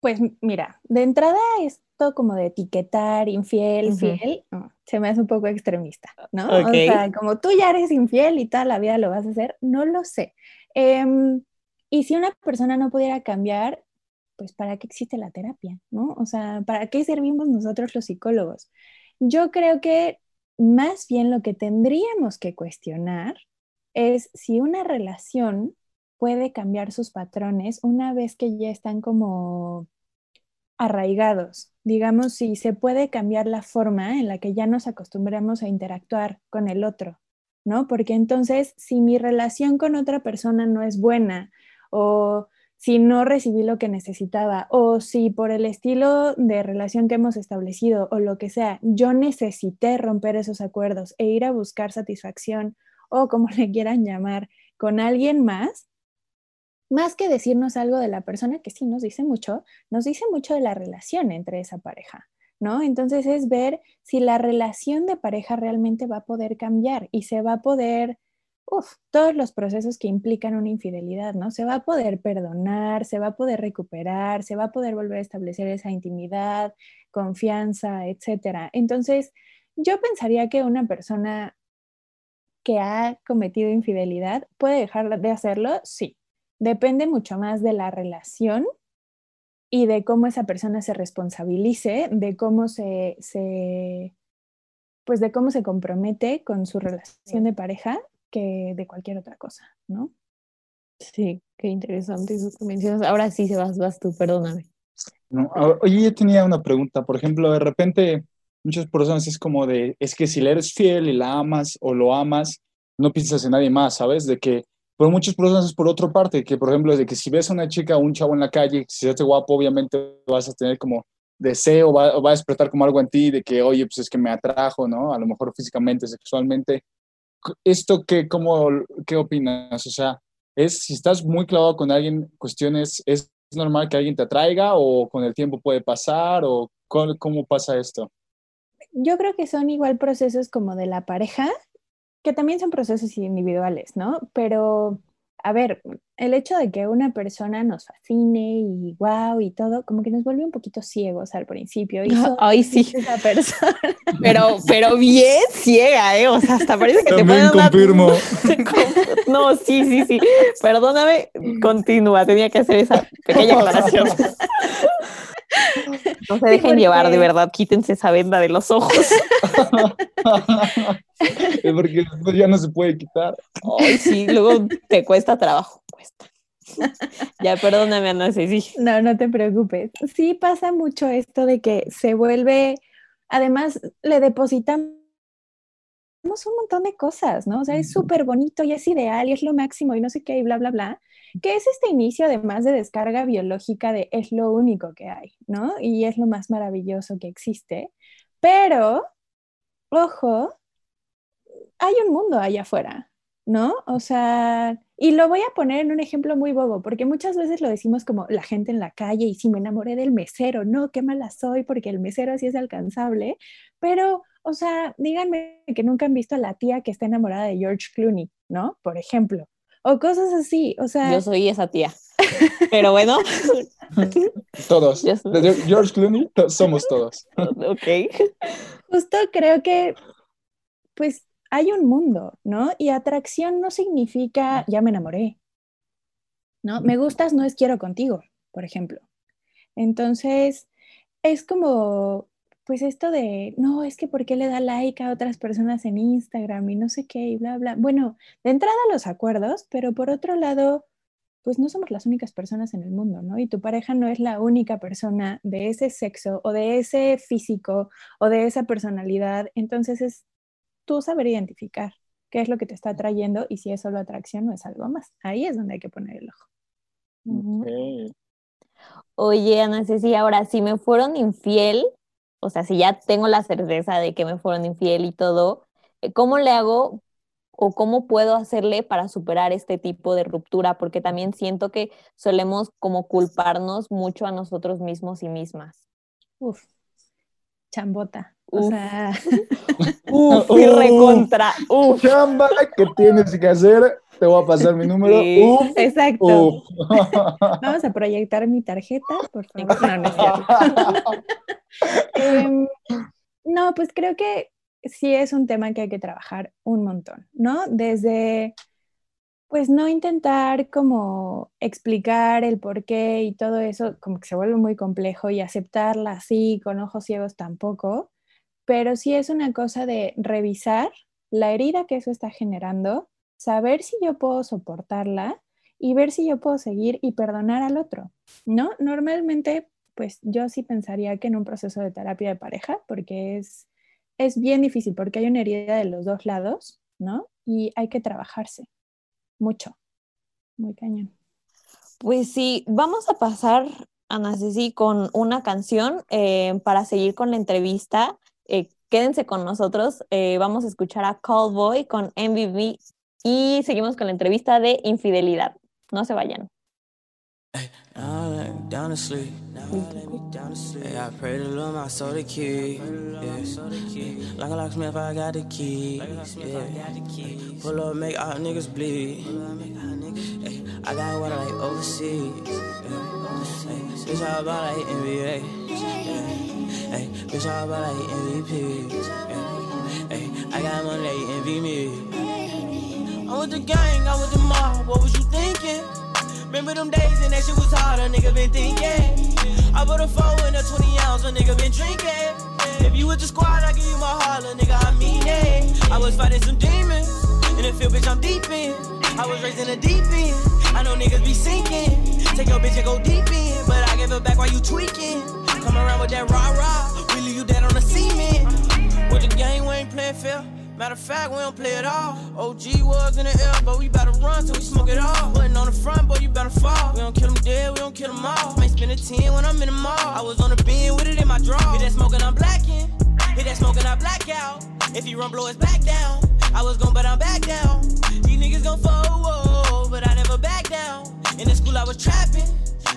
Pues mira, de entrada esto como de etiquetar infiel, fiel, se me hace un poco extremista, ¿no? O sea, como tú ya eres infiel y toda la vida lo vas a hacer, no lo sé. Em, y si una persona no pudiera cambiar, pues ¿para qué existe la terapia, no? O sea, ¿para qué servimos nosotros los psicólogos? Yo creo que más bien lo que tendríamos que cuestionar es si una relación puede cambiar sus patrones una vez que ya están como arraigados. Digamos, si se puede cambiar la forma en la que ya nos acostumbramos a interactuar con el otro, ¿no? Porque entonces, si mi relación con otra persona no es buena o si no recibí lo que necesitaba o si por el estilo de relación que hemos establecido o lo que sea, yo necesité romper esos acuerdos e ir a buscar satisfacción o como le quieran llamar con alguien más, más que decirnos algo de la persona, que sí nos dice mucho, nos dice mucho de la relación entre esa pareja, ¿no? Entonces es ver si la relación de pareja realmente va a poder cambiar y se va a poder, uff, todos los procesos que implican una infidelidad, ¿no? Se va a poder perdonar, se va a poder recuperar, se va a poder volver a establecer esa intimidad, confianza, etcétera. Entonces, yo pensaría que una persona que ha cometido infidelidad puede dejar de hacerlo, sí, depende mucho más de la relación y de cómo esa persona se responsabilice, de cómo se, pues de cómo se compromete con su relación de pareja que de cualquier otra cosa, ¿no? Sí, qué interesante eso que mencionas. Ahora sí, se vas, vas tú, perdóname. No, oye, yo tenía una pregunta. Por ejemplo, de repente, muchas personas es como de, es que si le eres fiel y la amas o lo amas, no piensas en nadie más, ¿sabes? De que pero muchas personas por otra parte, que por ejemplo, de que si ves a una chica o un chavo en la calle, si es guapo, obviamente vas a tener como deseo, va, va, a despertar como algo en ti de que, oye, pues es que me atrajo, ¿no? A lo mejor físicamente, sexualmente. ¿esto qué, cómo, qué opinas? O sea, es si estás muy clavado con alguien, cuestiones, ¿es normal que alguien te atraiga o con el tiempo puede pasar o cómo pasa esto? Yo creo que son igual procesos como de la pareja, que también son procesos individuales, ¿no? Pero a ver, el hecho de que una persona nos fascine y wow y todo, como que nos vuelve un poquito ciegos al principio. Y Ay, sí. Esa persona. Pero, pero bien ciega, ¿eh? O sea, hasta parece que También te confirmo. No, sí, sí, sí. Perdóname, continúa, tenía que hacer esa pequeña aclaración. No se dejen llevar, de verdad, quítense esa venda de los ojos. es porque después ya no se puede quitar. Ay, sí, luego te cuesta trabajo, cuesta. ya, perdóname, Ana, sí, sí. No, no te preocupes. Sí pasa mucho esto de que se vuelve, además le depositamos un montón de cosas, ¿no? O sea, es súper bonito y es ideal y es lo máximo y no sé qué y bla, bla, bla que es este inicio además de descarga biológica de es lo único que hay, ¿no? Y es lo más maravilloso que existe. Pero, ojo, hay un mundo allá afuera, ¿no? O sea, y lo voy a poner en un ejemplo muy bobo, porque muchas veces lo decimos como la gente en la calle y si me enamoré del mesero, no, qué mala soy porque el mesero así es alcanzable, pero, o sea, díganme que nunca han visto a la tía que está enamorada de George Clooney, ¿no? Por ejemplo o cosas así, o sea... Yo soy esa tía, pero bueno. todos. George Clooney, somos todos. ok. Justo creo que, pues, hay un mundo, ¿no? Y atracción no significa ya me enamoré, ¿no? Me gustas no es quiero contigo, por ejemplo. Entonces, es como pues esto de, no, es que por qué le da like a otras personas en Instagram y no sé qué y bla, bla. Bueno, de entrada los acuerdos, pero por otro lado, pues no somos las únicas personas en el mundo, ¿no? Y tu pareja no es la única persona de ese sexo o de ese físico o de esa personalidad. Entonces es tú saber identificar qué es lo que te está atrayendo y si es solo atracción o es algo más. Ahí es donde hay que poner el ojo. Oye, Ana Ceci, ahora si me fueron infiel, o sea, si ya tengo la certeza de que me fueron infiel y todo, eh, ¿cómo le hago o cómo puedo hacerle para superar este tipo de ruptura? Porque también siento que solemos como culparnos mucho a nosotros mismos y mismas. Uf, chambota. O sea, uf, y recontra. Uf. Chamba que tienes que hacer. Te voy a pasar mi número. Uf, exacto. Vamos a proyectar mi tarjeta, por favor. No, no, Em, no, pues creo que sí es un tema que hay que trabajar un montón, ¿no? Desde, pues no intentar como explicar el por qué y todo eso, como que se vuelve muy complejo y aceptarla así con ojos ciegos tampoco, pero sí es una cosa de revisar la herida que eso está generando, saber si yo puedo soportarla y ver si yo puedo seguir y perdonar al otro, ¿no? Normalmente pues yo sí pensaría que en un proceso de terapia de pareja, porque es, es bien difícil, porque hay una herida de los dos lados, ¿no? Y hay que trabajarse mucho, muy cañón. Pues sí, vamos a pasar, Ana Ceci, con una canción eh, para seguir con la entrevista. Eh, quédense con nosotros, eh, vamos a escuchar a Callboy con MVB y seguimos con la entrevista de infidelidad. No se vayan. I got like overseas. I'm with the gang, I'm with the mob. What was you thinking? Remember them days and that shit was hard, a nigga been thinking. I put a four in a 20 ounce, a nigga been drinking. If you with the squad, I give you my heart, a nigga, I mean it. I was fighting some demons, in the field, bitch, I'm deep in. I was raised in the deep end. I know niggas be sinking. Take your bitch and go deep in, but I give it back while you tweaking. Come around with that rah rah, we leave you dead on the cement. With the game, we ain't playing fair. Matter of fact, we don't play it all. OG was in the air, but we better run till we smoke it all. Putting on the front, boy, you better fall. We don't kill them dead, we don't kill them all. Might spend a 10 when I'm in the mall. I was on the beam with it in my draw. Hit that smoking, I'm blacking. Hit that smoking, I black out. If he run, blow his back down. I was gone, but I'm back down. These niggas gon' forward, but I never back down. In the school, I was trapping.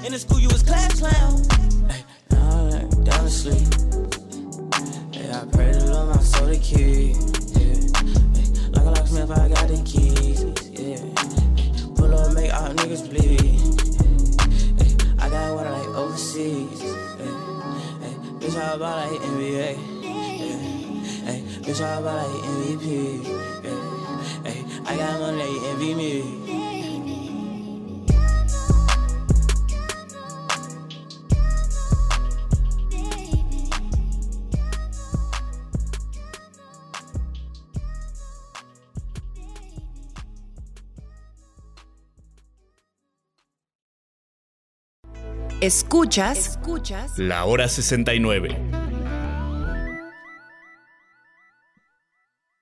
In the school, you was class clown. Hey, now I lay down to sleep. Yeah, I pray to Lord my soul to keep. Locksmith, I got the keys. Yeah, pull up, make all niggas bleed. Hey, I got I like overseas. Hey, hey, bitch, I about like NBA. Hey, bitch, I about like MVP. Hey, I got money, envy me. Escuchas, escuchas La Hora 69.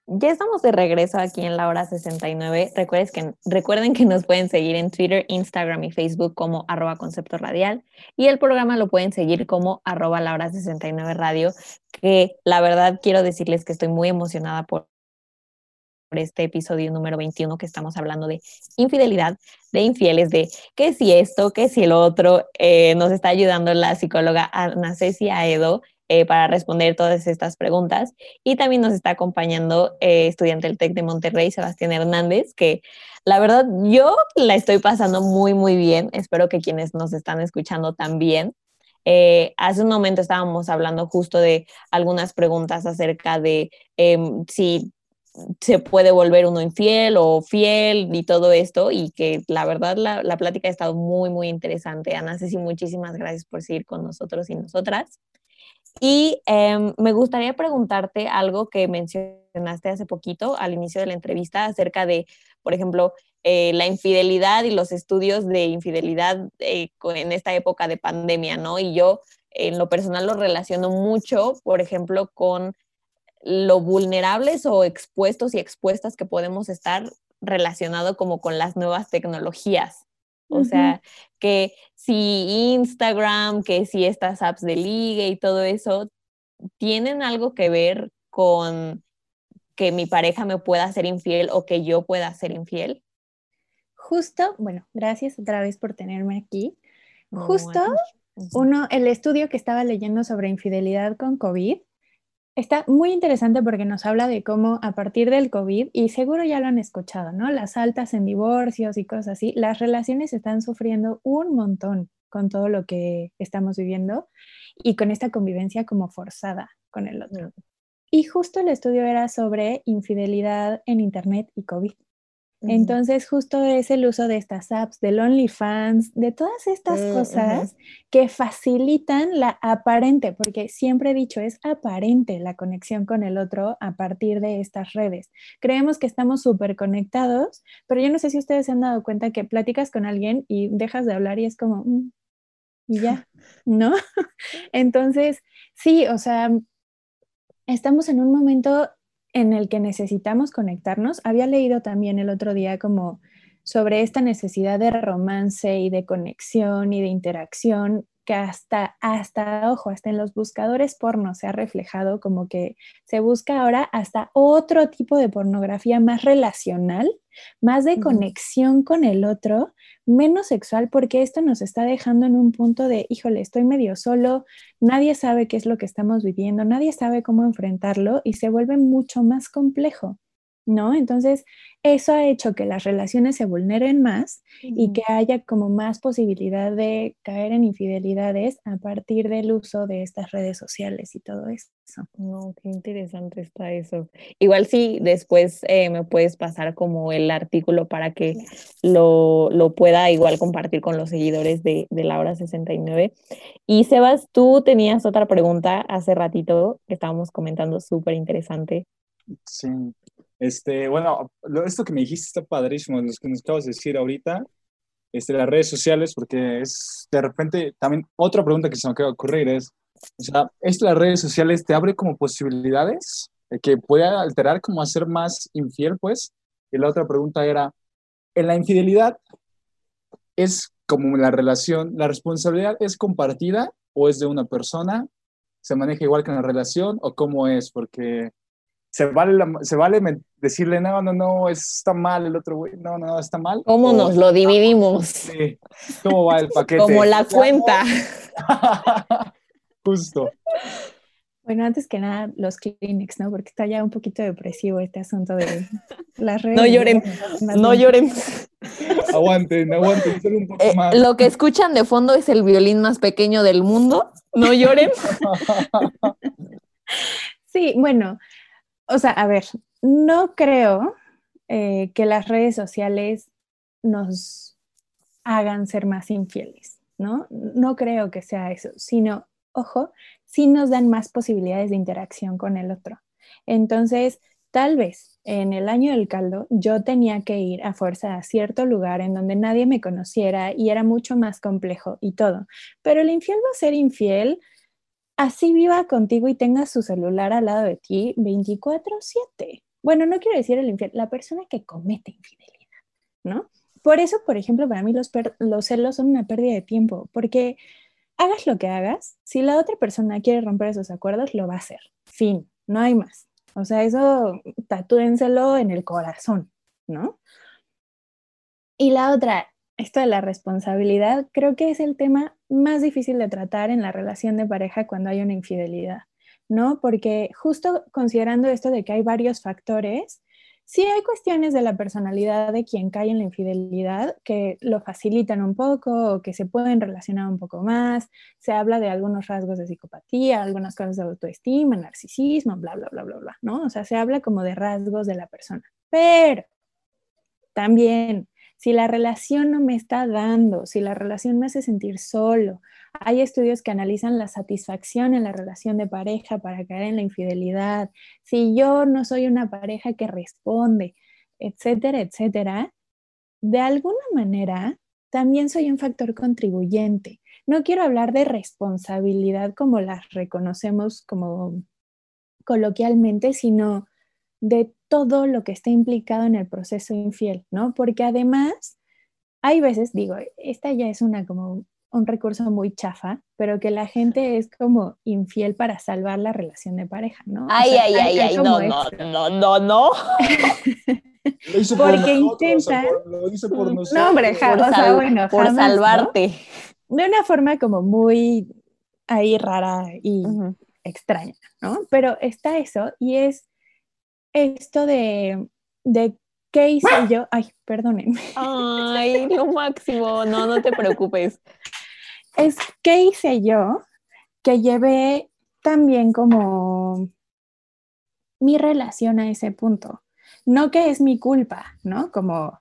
Ya estamos de regreso aquí en la hora 69. Recuerden que, recuerden que nos pueden seguir en Twitter, Instagram y Facebook como arroba concepto radial y el programa lo pueden seguir como arroba la hora 69 radio, que la verdad quiero decirles que estoy muy emocionada por por este episodio número 21 que estamos hablando de infidelidad, de infieles, de qué si esto, qué si el otro. Eh, nos está ayudando la psicóloga Ana Cecia Edo eh, para responder todas estas preguntas. Y también nos está acompañando eh, estudiante del TEC de Monterrey, Sebastián Hernández, que la verdad yo la estoy pasando muy, muy bien. Espero que quienes nos están escuchando también. hace un momento estábamos hablando justo de algunas preguntas acerca de em, si se puede volver uno infiel o fiel y todo esto, y que la verdad la, la plática ha estado muy, muy interesante. Ana Ceci, muchísimas gracias por seguir con nosotros y nosotras. Y eh, me gustaría preguntarte algo que mencionaste hace poquito al inicio de la entrevista acerca de, por ejemplo, eh, la infidelidad y los estudios de infidelidad eh, en esta época de pandemia, ¿no? Y yo en lo personal lo relaciono mucho, por ejemplo, con lo vulnerables o expuestos y expuestas que podemos estar relacionado como con las nuevas tecnologías. O sea, que si Instagram, que si estas apps de ligue y todo eso, tienen algo que ver con que mi pareja me pueda ser infiel o que yo pueda ser infiel. Justo, bueno, gracias otra vez por tenerme aquí. Justo uno, el estudio que estaba leyendo sobre infidelidad con COVID Está muy interesante porque nos habla de cómo a partir del COVID, y seguro ya lo han escuchado, ¿no? Las altas en divorcios y cosas así, las relaciones están sufriendo un montón con todo lo que estamos viviendo y con esta convivencia como forzada con el otro. Y justo el estudio era sobre infidelidad en Internet y COVID. Entonces, justo es el uso de estas apps, del OnlyFans, de todas estas cosas que facilitan la aparente, porque siempre he dicho, es aparente la conexión con el otro a partir de estas redes. Creemos que estamos súper conectados, pero yo no sé si ustedes se han dado cuenta que platicas con alguien y dejas de hablar y es como, mm", y ya, ¿no? Entonces, sí, o sea, estamos en un momento en el que necesitamos conectarnos. Había leído también el otro día como sobre esta necesidad de romance y de conexión y de interacción que hasta, hasta, ojo, hasta en los buscadores porno se ha reflejado como que se busca ahora hasta otro tipo de pornografía más relacional, más de conexión con el otro, menos sexual, porque esto nos está dejando en un punto de, híjole, estoy medio solo, nadie sabe qué es lo que estamos viviendo, nadie sabe cómo enfrentarlo y se vuelve mucho más complejo. ¿No? Entonces, eso ha hecho que las relaciones se vulneren más y que haya como más posibilidad de caer en infidelidades a partir del uso de estas redes sociales y todo eso. No, qué interesante está eso. Igual si después eh, me puedes pasar como el artículo para que lo, lo, pueda igual compartir con los seguidores de, de la hora 69. Y Sebas, tú tenías otra pregunta hace ratito que estábamos comentando súper interesante. Sí, este, bueno, esto que me dijiste está padrísimo, lo que nos acabas de decir ahorita, este, las redes sociales, porque es de repente también otra pregunta que se me acaba de ocurrir es, o sea, ¿esto de las redes sociales te abre como posibilidades de que pueda alterar como hacer más infiel, pues? Y la otra pregunta era, ¿en la infidelidad es como la relación, la responsabilidad es compartida o es de una persona? ¿Se maneja igual que en la relación o cómo es? Porque se vale, la- se vale decirle, no, no, no, está mal el otro güey, no, no, está mal. ¿Cómo O- nos lo dividimos? Sí, ¿Cómo va el paquete? Como la cuenta. Justo. Bueno, antes que nada, los Kleenex, ¿no? Porque está ya un poquito depresivo este asunto de las redes. No lloren, No lloren. Aguanten, aguanten, solo un poco Eh, más. lo que escuchan de fondo es el violín más pequeño del mundo. No lloren. Sí, bueno, o sea, a ver, no creo eh, que las redes sociales nos hagan ser más infieles, ¿no? No creo que sea eso, sino, ojo, sí nos dan más posibilidades de interacción con el otro. Entonces, tal vez en el año del caldo yo tenía que ir a fuerza a cierto lugar en donde nadie me conociera y era mucho más complejo y todo. Pero el infiel va a ser infiel así viva contigo y tenga su celular al lado de ti 24/7. Bueno, no quiero decir el infiel, la persona que comete infidelidad, ¿no? Por eso, por ejemplo, para mí los, los celos son una pérdida de tiempo, porque hagas lo que hagas, si la otra persona quiere romper esos acuerdos, lo va a hacer. Fin, no hay más. O sea, eso tatúenselo en el corazón, ¿no? Y la otra, esto de la responsabilidad, creo que es el tema más difícil de tratar en la relación de pareja cuando hay una infidelidad, ¿no? Porque justo considerando esto de que hay varios factores, sí hay cuestiones de la personalidad de quien cae en la infidelidad que lo facilitan un poco o que se pueden relacionar un poco más. Se habla de algunos rasgos de psicopatía, algunas cosas de autoestima, narcisismo, bla, bla, bla, bla, bla, ¿no? O sea, se habla como de rasgos de la persona. Pero también si la relación no me está dando, si la relación me hace sentir solo, hay estudios que analizan la satisfacción en la relación de pareja para caer en la infidelidad, si yo no soy una pareja que responde, etcétera, etcétera, de alguna manera también soy un factor contribuyente. No quiero hablar de responsabilidad como las reconocemos como coloquialmente, sino de todo lo que está implicado en el proceso infiel, ¿no? Porque además, hay veces, digo, esta ya es una como un recurso muy chafa, pero que la gente es como infiel para salvar la relación de pareja, ¿no? O Ay, sea, ay, ay, ay, no, no, extra. no, no, no. Lo hizo Porque nosotros, intenta- por- lo hizo por nosotros. No, hombre, ja- Por, o sea, bueno, por jamás, ¿no? salvarte. De una forma como muy ahí rara y extraña, ¿no? Pero está eso y es esto de, de qué hice yo. Ay, perdónenme. Ay, lo máximo. No, no te preocupes. es qué hice yo que llevé también como mi relación a ese punto. No que es mi culpa, ¿no? Como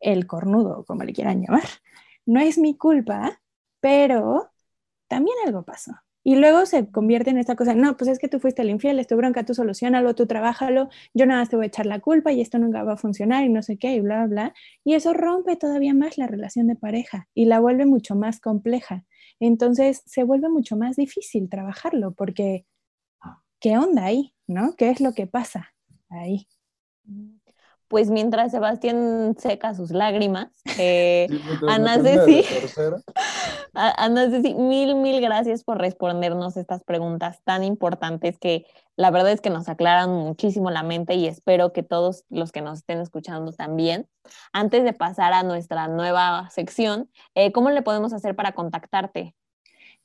el cornudo, como le quieran llamar. No es mi culpa, pero también algo pasó. Y luego se convierte en esta cosa, no, pues es que tú fuiste el infiel, es tu bronca, tú solucionalo, tú trabájalo, yo nada más te voy a echar la culpa y esto nunca va a funcionar y no sé qué, y bla, bla. Y eso rompe todavía más la relación de pareja y la vuelve mucho más compleja. Entonces se vuelve mucho más difícil trabajarlo porque, ¿qué onda ahí? ¿No? ¿Qué es lo que pasa ahí? Pues mientras Sebastián seca sus lágrimas, eh, Sí, Ana Ceci. Ana Ceci, mil, mil gracias por respondernos estas preguntas tan importantes que la verdad es que nos aclaran muchísimo la mente y espero que todos los que nos estén escuchando también. Antes de pasar a nuestra nueva sección, eh, ¿cómo le podemos hacer para contactarte?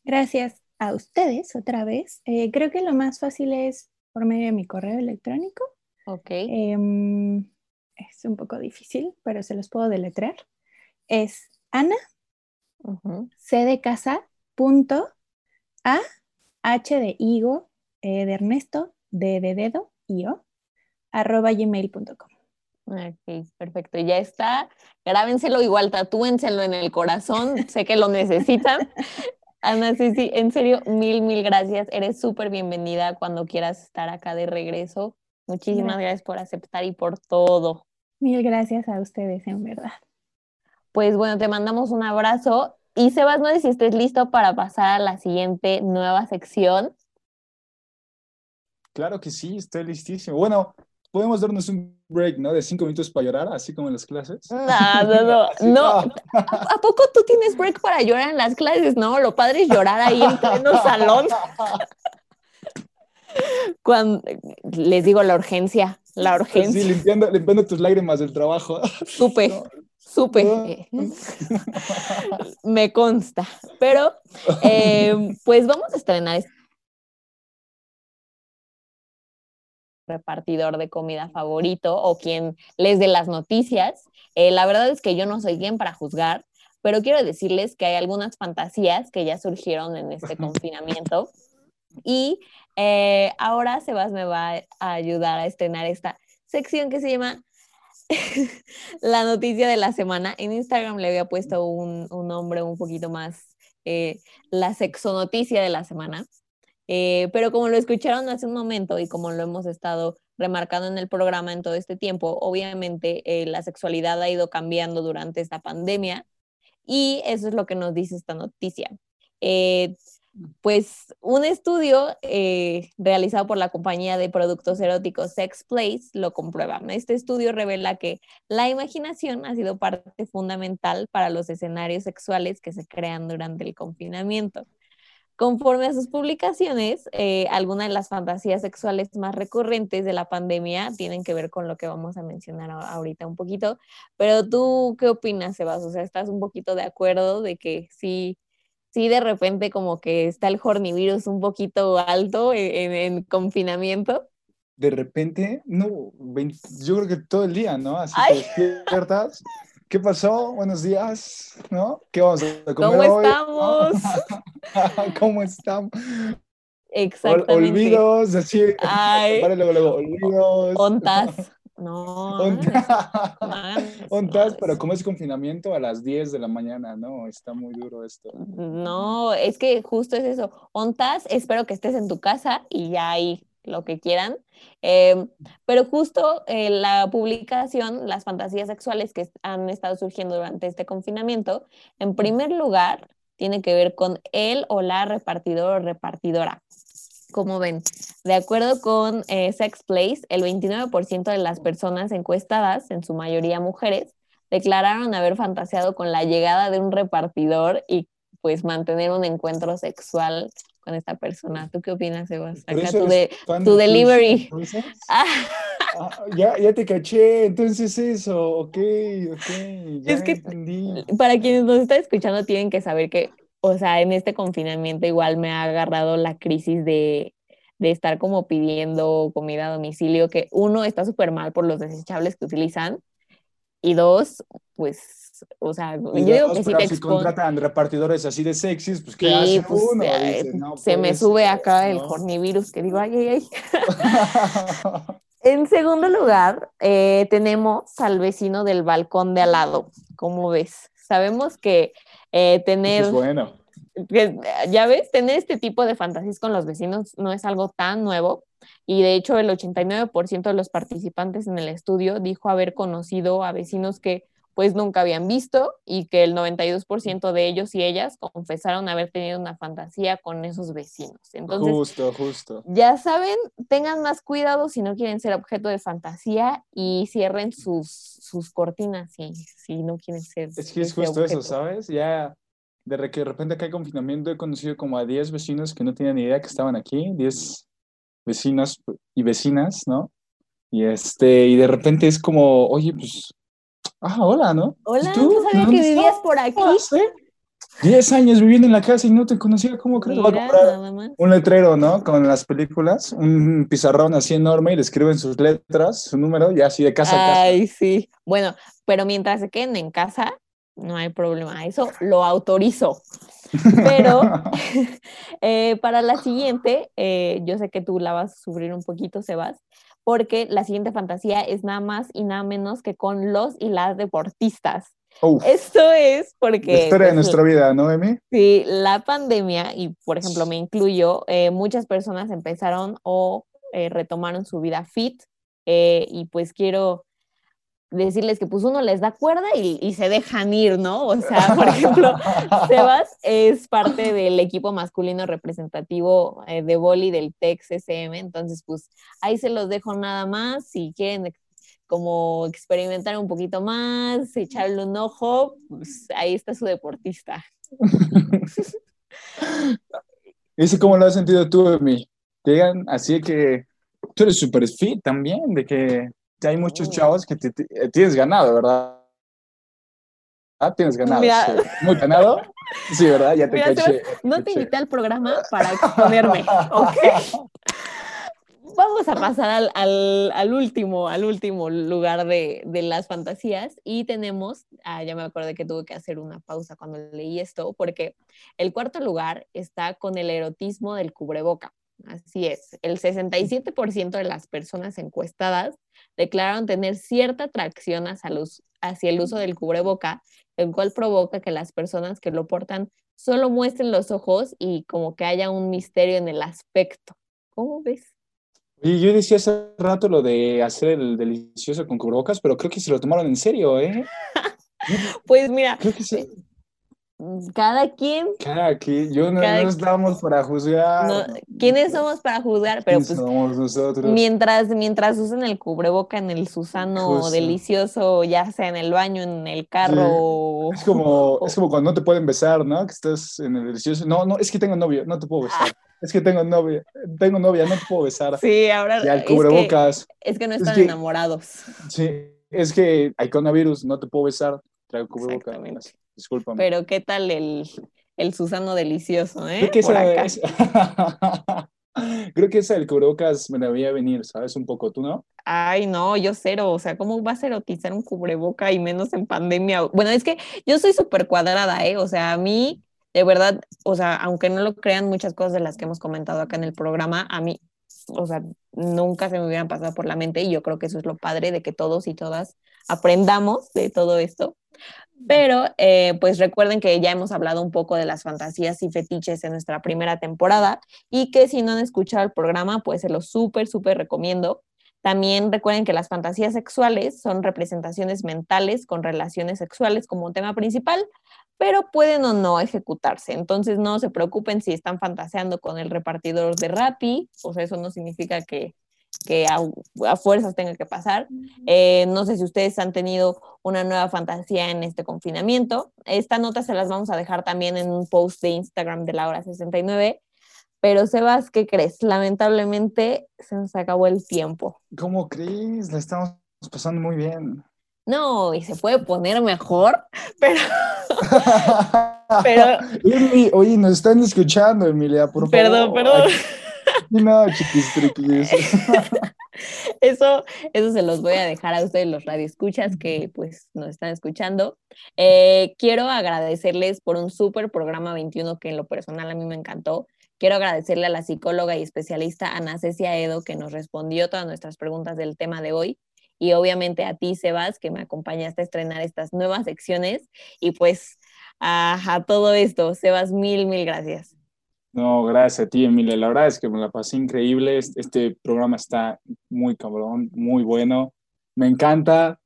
Gracias a ustedes otra vez. Eh, creo que lo más fácil es por medio de mi correo electrónico. Ok. Es un poco difícil, pero se los puedo deletrear. Es Ana. C de casa, punto, A, H de higo, E de Ernesto, D de dedo, y O, arroba gmail.com. Ok, perfecto. Ya está. Grábenselo igual, tatúenselo en el corazón. sé que lo necesitan. Ana Ceci, en serio, mil, mil gracias. Eres súper bienvenida cuando quieras estar acá de regreso. Muchísimas Gracias. gracias por aceptar y por todo. Mil gracias a ustedes, en verdad. Pues bueno, te mandamos un abrazo. Y Sebas, no sé si estés listo para pasar a la siguiente nueva sección. Claro que sí, estoy listísimo. Bueno, podemos darnos un break, ¿no? De cinco minutos para llorar, así como en las clases. No, no, no. Así, no. ah. ¿A, a poco tú tienes break para llorar en las clases? No, lo padre es llorar ahí en pleno salón. Cuando, les digo la urgencia, la urgencia. Sí, limpiando, limpiando tus lágrimas del trabajo. Supe, No. supe. No. Me consta. Pero, eh, pues vamos a estrenar este repartidor de comida favorito o quien les dé las noticias. Eh, la verdad es que yo no soy quien para juzgar, pero quiero decirles que hay algunas fantasías que ya surgieron en este confinamiento y eh, ahora Sebas me va a ayudar a estrenar esta sección que se llama la noticia de la semana. En Instagram le había puesto un, un nombre un poquito más, eh, la sexonoticia de la semana. Eh, pero como lo escucharon hace un momento y como lo hemos estado remarcando en el programa en todo este tiempo, obviamente eh, la sexualidad ha ido cambiando durante esta pandemia y eso es lo que nos dice esta noticia. Pues un estudio eh, realizado por la compañía de productos eróticos Sex Place lo comprueba. Este estudio revela que la imaginación ha sido parte fundamental para los escenarios sexuales que se crean durante el confinamiento. Conforme a sus publicaciones, eh, algunas de las fantasías sexuales más recurrentes de la pandemia tienen que ver con lo que vamos a mencionar ahorita un poquito. Pero tú, ¿qué opinas, Sebas? O sea, ¿estás un poquito de acuerdo de que sí, sí de repente como que está el hornivirus un poquito alto en, en- en confinamiento? De repente, no, yo creo que todo el día, ¿no? Así Ay. te despiertas. ¿Qué pasó? Buenos días, ¿no? ¿Qué vamos a comer ¿Cómo hoy? estamos? ¿Cómo estamos? Ol- Exactamente. olvidos, así. Ay. Para luego, luego, olvidos. Ontas. No. Ontas. pero como es confinamiento a las 10 de la mañana, no, está muy duro esto. No, es que justo es eso. Ontas, espero que estés en tu casa y ya ahí lo que quieran. Eh, pero justo eh, la publicación, las fantasías sexuales que han estado surgiendo durante este confinamiento, en primer lugar, tiene que ver con él o la repartidor o repartidora. Como ven, de acuerdo con eh, Sex Place, el 29% de las personas encuestadas, en su mayoría mujeres, declararon haber fantaseado con la llegada de un repartidor y pues mantener un encuentro sexual con esta persona. ¿Tú qué opinas, Sebas? Acá tu, de, tu de delivery. Ah, Ah, ya, ya te caché, entonces eso, ok, ok, ya Es que- entendí. para quienes nos están escuchando tienen que saber que, o sea, en este confinamiento igual me ha agarrado la crisis de, de estar como pidiendo comida a domicilio, que uno está súper mal por los desechables que utilizan y dos, pues, o sea, yo Y digo dos, que sí pero te si contratan repartidores así de sexys, pues ¿qué Sí, hace pues, uno? eh, Dice, no se me sube acá el ¿no? hornivirus que digo, ay, ay, ay. En segundo lugar, eh, tenemos al vecino del balcón de al lado. ¿Cómo ves? Sabemos que eh, Eso tener, bueno. que, ya ves, tener este tipo de fantasías con los vecinos no es algo tan nuevo. Y de hecho, el 89% de los participantes en el estudio dijo haber conocido a vecinos que pues nunca habían visto y que el 92% de ellos y ellas confesaron haber tenido una fantasía con esos vecinos. Entonces, Justo, justo. ya saben, tengan más cuidado si no quieren ser objeto de fantasía y cierren sus, sus cortinas si, si no quieren ser. Es que es justo eso, objeto. ¿sabes? Ya de que de repente acá hay confinamiento he conocido como a 10 vecinos que no tenían ni idea que estaban aquí, 10 vecinos y vecinas, ¿no? Y este, y de repente es como, oye, pues, ah, hola, ¿no? Hola, ¿Y no tú? sabía ¿Dónde que vivías por aquí. estabas, eh? 10 años viviendo en la casa y no te conocía, ¿cómo crees? Voy a comprar un letrero, ¿no? Con las películas, un pizarrón así enorme y le escriben sus letras, su número, y así de casa a casa. Ay, sí. Bueno, pero mientras se queden en casa, no hay problema. Eso lo autorizo. Pero eh, para la siguiente, eh, yo sé que tú la vas a sufrir un poquito, Sebas, porque la siguiente fantasía es nada más y nada menos que con los y las deportistas. Uf, Esto es porque... la historia de pues, nuestra vida, ¿no, Emi? Sí, la pandemia, y por ejemplo me incluyo, eh, muchas personas empezaron o eh, retomaron su vida fit eh, y pues quiero decirles que pues uno les da cuerda y, se dejan ir, ¿no? O sea, por ejemplo, Sebas es parte del equipo masculino representativo eh, de boli del TEX SM, entonces pues ahí se los dejo nada más, si quieren como experimentar un poquito más, echarle un ojo, pues ahí está su deportista. ¿Ese cómo lo has sentido tú, Emi? digan así que tú eres súper fit también, de que hay muchos Oh. chavos que te, te- eh, tienes ganado, ¿verdad? Ah, tienes ganado. Mira. sí. Muy ganado. Sí, ¿verdad? Ya te Mira, caché. No te invité al programa para exponerme, ¿ok? Vamos a pasar al, al- al último, al último lugar de, de las fantasías y tenemos, ah, ya me acordé que tuve que hacer una pausa cuando leí esto, porque el cuarto lugar está con el erotismo del cubreboca. Así es, el 67% de las personas encuestadas declararon tener cierta atracción hacia, el uso del cubreboca, el cual provoca que las personas que lo portan solo muestren los ojos y como que haya un misterio en el aspecto. ¿Cómo ves? Y yo decía hace rato lo de hacer el delicioso con cubrebocas, pero creo que se lo tomaron en serio, ¿eh? Pues mira, Creo que sí. Cada quien, Cada que yo no, Cada no estamos para juzgar. no- ¿quiénes somos para juzgar? Pero ¿Quién pues somos nosotros? mientras, mientras usen el cubreboca en el Susano Justo. delicioso, ya sea en el baño, en el carro, Es como, es como cuando no te pueden besar, ¿no? Que estás en el delicioso. No, no, es que tengo novio, no te puedo besar. Es que tengo novia, tengo novia, no te puedo besar. Sí, ahora Y al es que, cubrebocas. es que no Es están que- enamorados. Sí, es que hay coronavirus, no te puedo besar. Traigo cubrebocas. Discúlpame. Pero ¿qué tal el, el Susano delicioso, eh? Creo que esa es- Creo que esa del cubrebocas me la veía venir, ¿sabes? Un poco, ¿tú no? Ay, no, yo cero, o sea, ¿cómo vas a erotizar un cubreboca y menos en pandemia? Bueno, es que yo soy súper cuadrada, ¿eh? O sea, a mí, de verdad, o sea, aunque no lo crean muchas cosas de las que hemos comentado acá en el programa, a mí, o sea, nunca se me hubieran pasado por la mente y yo creo que eso es lo padre de que todos y todas aprendamos de todo esto. Pero eh, pues recuerden que ya hemos hablado un poco de las fantasías y fetiches en nuestra primera temporada y que si no han escuchado el programa, pues se los súper, súper recomiendo. También recuerden que las fantasías sexuales son representaciones mentales con relaciones sexuales como tema principal, pero pueden o no ejecutarse. Entonces no se preocupen si están fantaseando con el repartidor de Rappi, sea, eso no significa que, que a, a fuerzas tenga que pasar. Eh, no sé si ustedes han tenido una nueva fantasía en este confinamiento. Esta nota se las vamos a dejar también en un post de Instagram de la hora 69. Pero Sebas, ¿qué crees? Lamentablemente se nos acabó el tiempo. ¿Cómo crees? La estamos pasando muy bien. No, y se puede poner mejor, pero, pero, oye, nos están escuchando, Emilia, por favor. perdón, perdón. Aquí- No, chiquis. Eso, eso se los voy a dejar a ustedes los radioescuchas que pues nos están escuchando. Eh, quiero agradecerles por un súper programa 21 que en lo personal a mí me encantó. Quiero agradecerle a la psicóloga y especialista Ana Cecia Edo que nos respondió todas nuestras preguntas del tema de hoy. Y obviamente a ti, Sebas, que me acompañaste a estrenar estas nuevas secciones. Y pues a todo esto, Sebas, mil, mil gracias. No, gracias a ti, Emilia. La verdad es que me la pasé increíble. Este, programa está muy cabrón, muy bueno. Me encanta.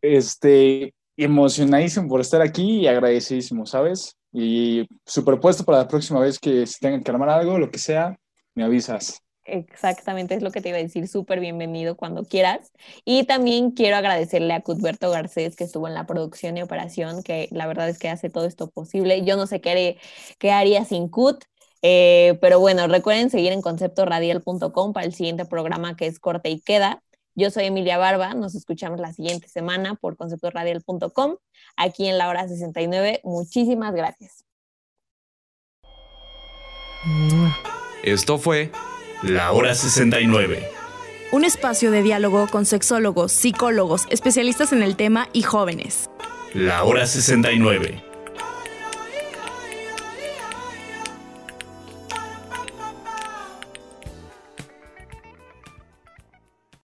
Este, emocionadísimo por estar aquí y agradecidísimo, ¿sabes? Y superpuesto para la próxima vez que se tengan que armar algo, lo que sea, me avisas. Exactamente, es lo que te iba a decir, súper bienvenido cuando quieras. Y también quiero agradecerle a Cuthberto Garcés que estuvo en la producción y operación, que la verdad es que hace todo esto posible. Yo no sé qué, haré- qué haría sin Cut, eh, pero bueno, recuerden seguir en conceptoradial.com para el siguiente programa que es Corte y Queda. Yo soy Emilia Barba, nos escuchamos la siguiente semana por conceptoradial.com, aquí en la hora 69. Muchísimas gracias. Esto fue La Hora 69. Un espacio de diálogo con sexólogos, psicólogos, especialistas en el tema y jóvenes. La Hora 69.